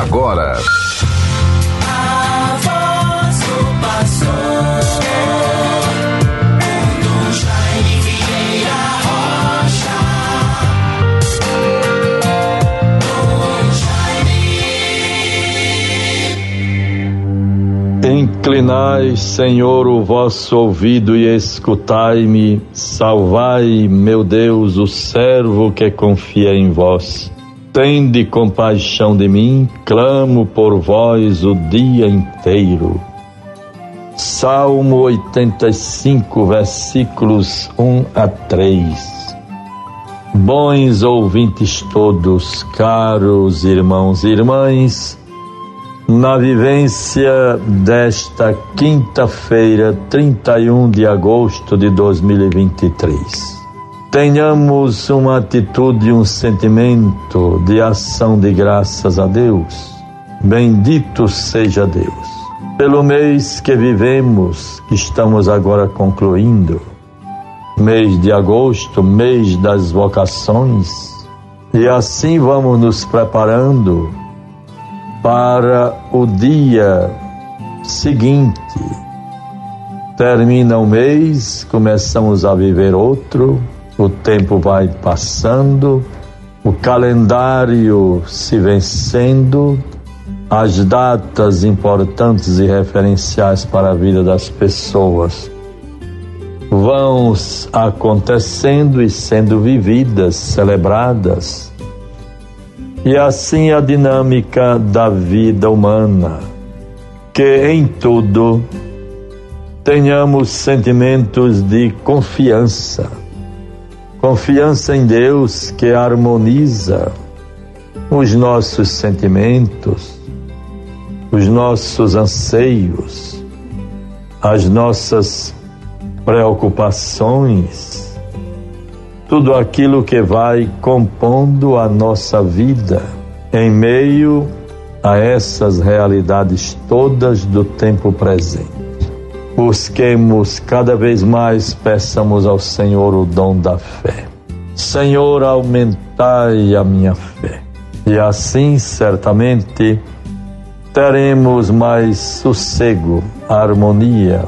agora. Inclinai, Senhor, o vosso ouvido e escutai-me. Salvai, meu Deus, o servo que confia em vós. Tende compaixão de mim, clamo por vós o dia inteiro. Salmo 85, versículos 1 a 3. Bons ouvintes todos, caros irmãos e irmãs, na vivência desta quinta-feira, 31 de agosto de 2023 tenhamos uma atitude, um sentimento de ação de graças a Deus. Bendito seja Deus. Pelo mês que vivemos, que estamos agora concluindo, mês de agosto, mês das vocações, e assim vamos nos preparando para o dia seguinte. Termina o mês, começamos a viver outro, o tempo vai passando, o calendário se vencendo, as datas importantes e referenciais para a vida das pessoas vão acontecendo e sendo vividas, celebradas. E assim a dinâmica da vida humana, que em tudo tenhamos sentimentos de confiança Confiança em Deus que harmoniza os nossos sentimentos, os nossos anseios, as nossas preocupações, tudo aquilo que vai compondo a nossa vida em meio a essas realidades todas do tempo presente busquemos cada vez mais, peçamos ao Senhor o dom da fé. Senhor, aumentai a minha fé. E assim, certamente, teremos mais sossego, harmonia.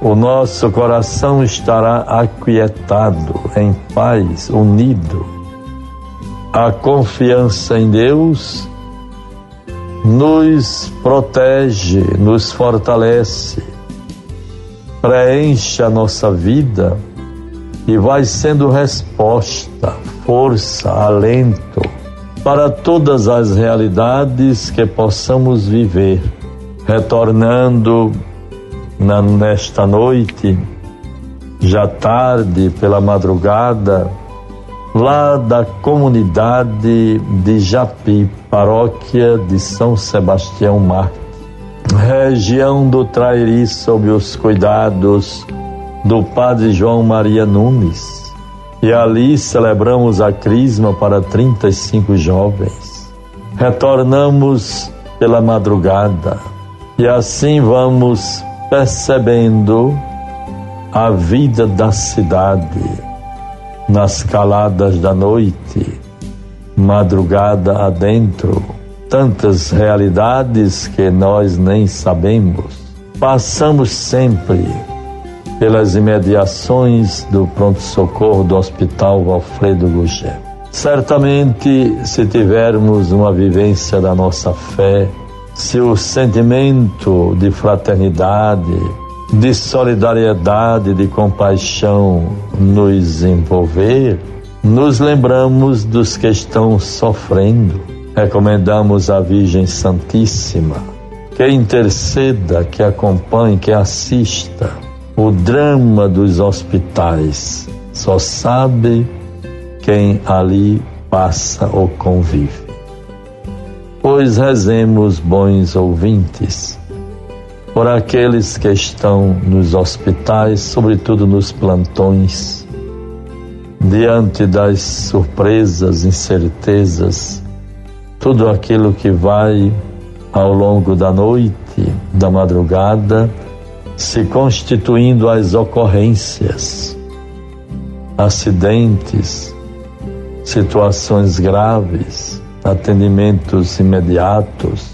O nosso coração estará aquietado, em paz, unido. A confiança em Deus nos protege, nos fortalece preenche a nossa vida e vai sendo resposta, força, alento para todas as realidades que possamos viver. Retornando na, nesta noite, já tarde, pela madrugada, lá da comunidade de Japi, paróquia de São Sebastião Mártir região do Trairi, sob os cuidados do Padre João Maria Nunes. E ali celebramos a Crisma para 35 jovens. Retornamos pela madrugada e assim vamos percebendo a vida da cidade nas caladas da noite, madrugada adentro tantas realidades que nós nem sabemos. Passamos sempre pelas imediações do pronto-socorro do Hospital Alfredo Gugé. Certamente, se tivermos uma vivência da nossa fé, se o sentimento de fraternidade, de solidariedade, de compaixão nos envolver, nos lembramos dos que estão sofrendo recomendamos à Virgem Santíssima que interceda, que acompanhe, que assista o drama dos hospitais. Só sabe quem ali passa ou convive. Pois rezemos, bons ouvintes, por aqueles que estão nos hospitais, sobretudo nos plantões, diante das surpresas, incertezas, tudo aquilo que vai ao longo da noite, da madrugada, se constituindo as ocorrências, acidentes, situações graves, atendimentos imediatos.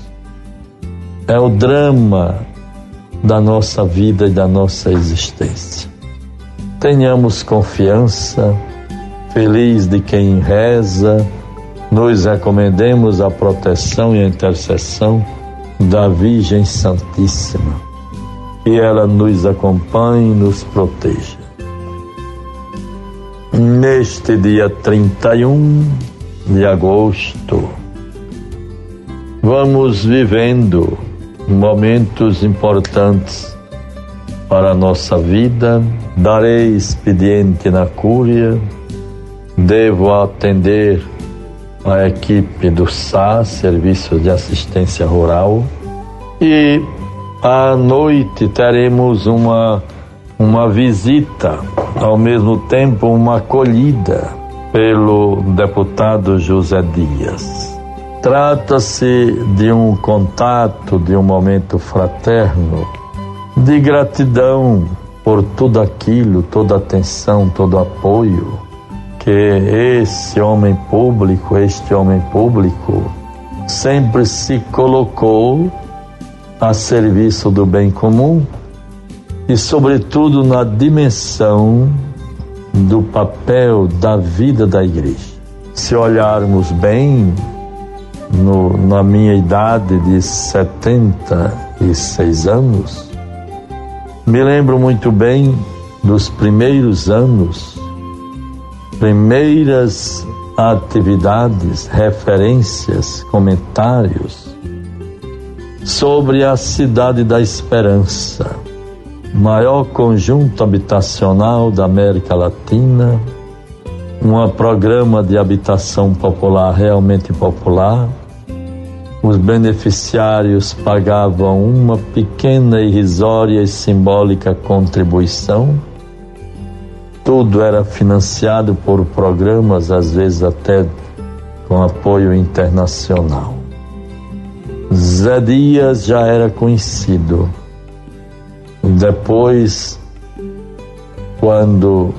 É o drama da nossa vida e da nossa existência. Tenhamos confiança, feliz de quem reza, nos recomendemos a proteção e a intercessão da Virgem Santíssima. Que ela nos acompanhe e nos proteja. Neste dia 31 de agosto, vamos vivendo momentos importantes para a nossa vida. Darei expediente na Cúria, devo atender a equipe do SAS, Serviço de Assistência Rural, e à noite teremos uma, uma visita, ao mesmo tempo uma acolhida pelo deputado José Dias. Trata-se de um contato, de um momento fraterno, de gratidão por tudo aquilo, toda atenção, todo apoio que esse homem público, este homem público, sempre se colocou a serviço do bem comum e, sobretudo, na dimensão do papel da vida da igreja. Se olharmos bem, no, na minha idade de 76 anos, me lembro muito bem dos primeiros anos primeiras atividades, referências, comentários sobre a Cidade da Esperança, maior conjunto habitacional da América Latina, um programa de habitação popular realmente popular. Os beneficiários pagavam uma pequena, irrisória e simbólica contribuição tudo era financiado por programas, às vezes até com apoio internacional. Zé Dias já era conhecido. Depois, quando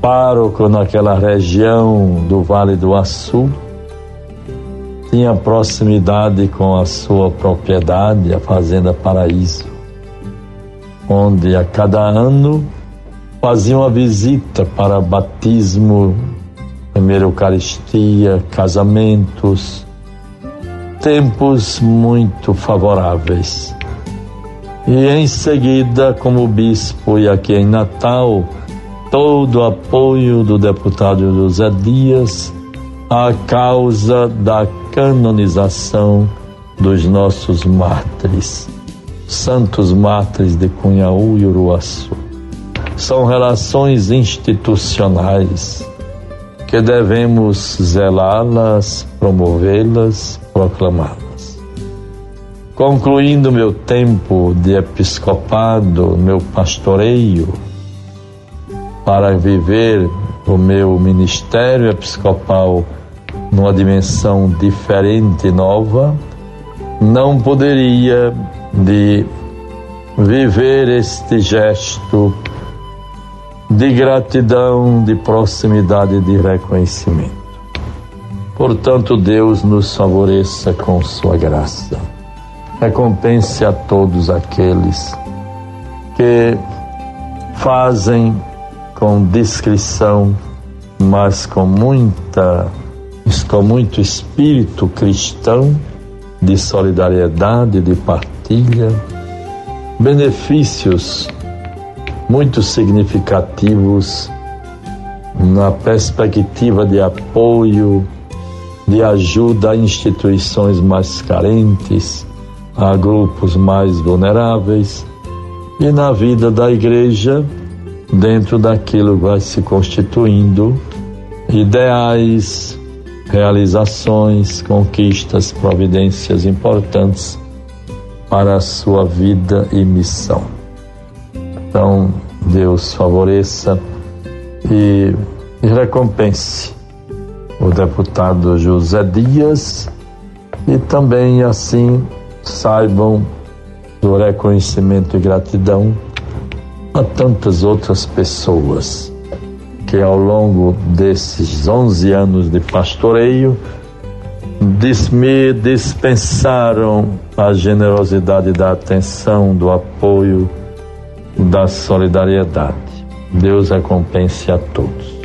pároco naquela região do Vale do Açu, tinha proximidade com a sua propriedade, a Fazenda Paraíso, onde a cada ano faziam a visita para batismo, primeira Eucaristia, casamentos, tempos muito favoráveis. E em seguida, como bispo e aqui em Natal, todo o apoio do deputado José Dias à causa da canonização dos nossos mártires, santos mártires de Cunhaú e Uruaçu são relações institucionais que devemos zelá-las, promovê-las, proclamá-las. Concluindo meu tempo de episcopado, meu pastoreio, para viver o meu ministério episcopal numa dimensão diferente e nova, não poderia de viver este gesto de gratidão, de proximidade de reconhecimento. Portanto, Deus nos favoreça com Sua graça. Recompense a todos aqueles que fazem com discrição, mas com muita, com muito espírito cristão de solidariedade, de partilha, benefícios muito significativos na perspectiva de apoio, de ajuda a instituições mais carentes, a grupos mais vulneráveis e na vida da igreja, dentro daquilo vai se constituindo ideais, realizações, conquistas, providências importantes para a sua vida e missão. Então, Deus favoreça e, e recompense o deputado José Dias e também assim saibam do reconhecimento e gratidão a tantas outras pessoas que ao longo desses 11 anos de pastoreio me dispensaram a generosidade da atenção, do apoio, da solidariedade. Deus recompense a todos.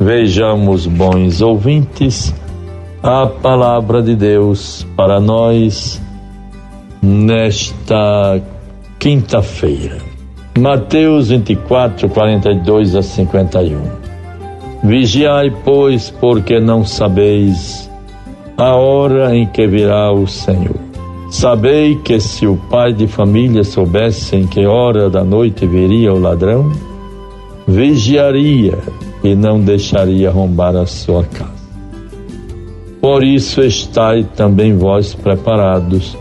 Vejamos, bons ouvintes, a palavra de Deus para nós nesta quinta-feira. Mateus 24, 42 a 51. Vigiai, pois, porque não sabeis a hora em que virá o Senhor. Sabei que se o pai de família soubesse em que hora da noite viria o ladrão, vigiaria e não deixaria arrombar a sua casa. Por isso estai também vós preparados,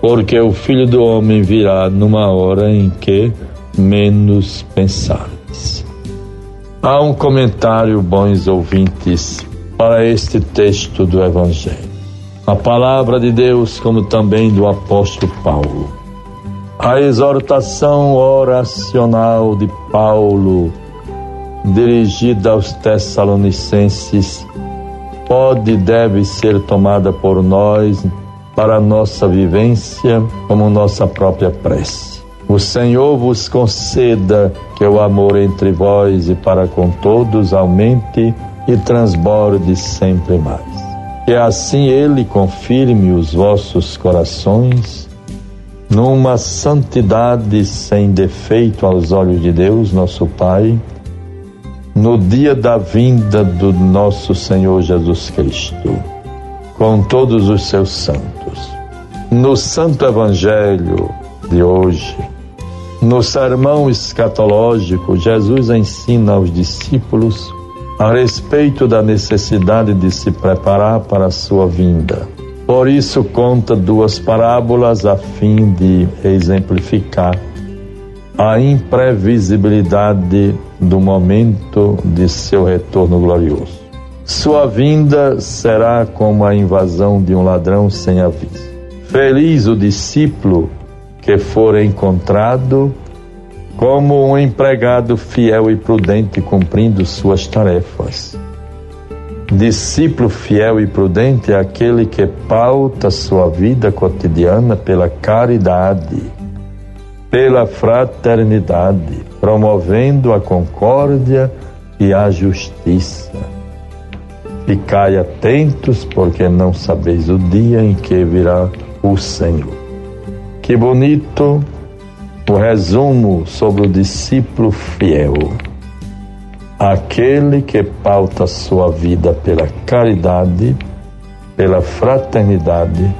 porque o filho do homem virá numa hora em que menos pensares. Há um comentário, bons ouvintes, para este texto do Evangelho. A palavra de Deus, como também do apóstolo Paulo. A exortação oracional de Paulo, dirigida aos Tessalonicenses, pode e deve ser tomada por nós para nossa vivência como nossa própria prece. O Senhor vos conceda que o amor entre vós e para com todos aumente e transborde sempre mais. Que assim Ele confirme os vossos corações numa santidade sem defeito aos olhos de Deus, nosso Pai, no dia da vinda do nosso Senhor Jesus Cristo, com todos os seus santos. No Santo Evangelho de hoje, no sermão escatológico, Jesus ensina aos discípulos a respeito da necessidade de se preparar para a sua vinda. Por isso, conta duas parábolas a fim de exemplificar a imprevisibilidade do momento de seu retorno glorioso. Sua vinda será como a invasão de um ladrão sem aviso. Feliz o discípulo que for encontrado como um empregado fiel e prudente cumprindo suas tarefas. Discípulo fiel e prudente é aquele que pauta sua vida cotidiana pela caridade, pela fraternidade, promovendo a concórdia e a justiça. Ficai atentos, porque não sabeis o dia em que virá o Senhor. Que bonito o resumo sobre o discípulo fiel, aquele que pauta sua vida pela caridade, pela fraternidade,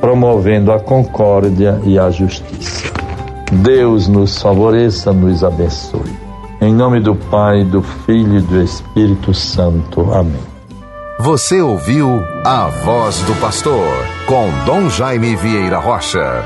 promovendo a concórdia e a justiça. Deus nos favoreça, nos abençoe. Em nome do Pai, do Filho e do Espírito Santo. Amém. Você ouviu a voz do pastor com Dom Jaime Vieira Rocha.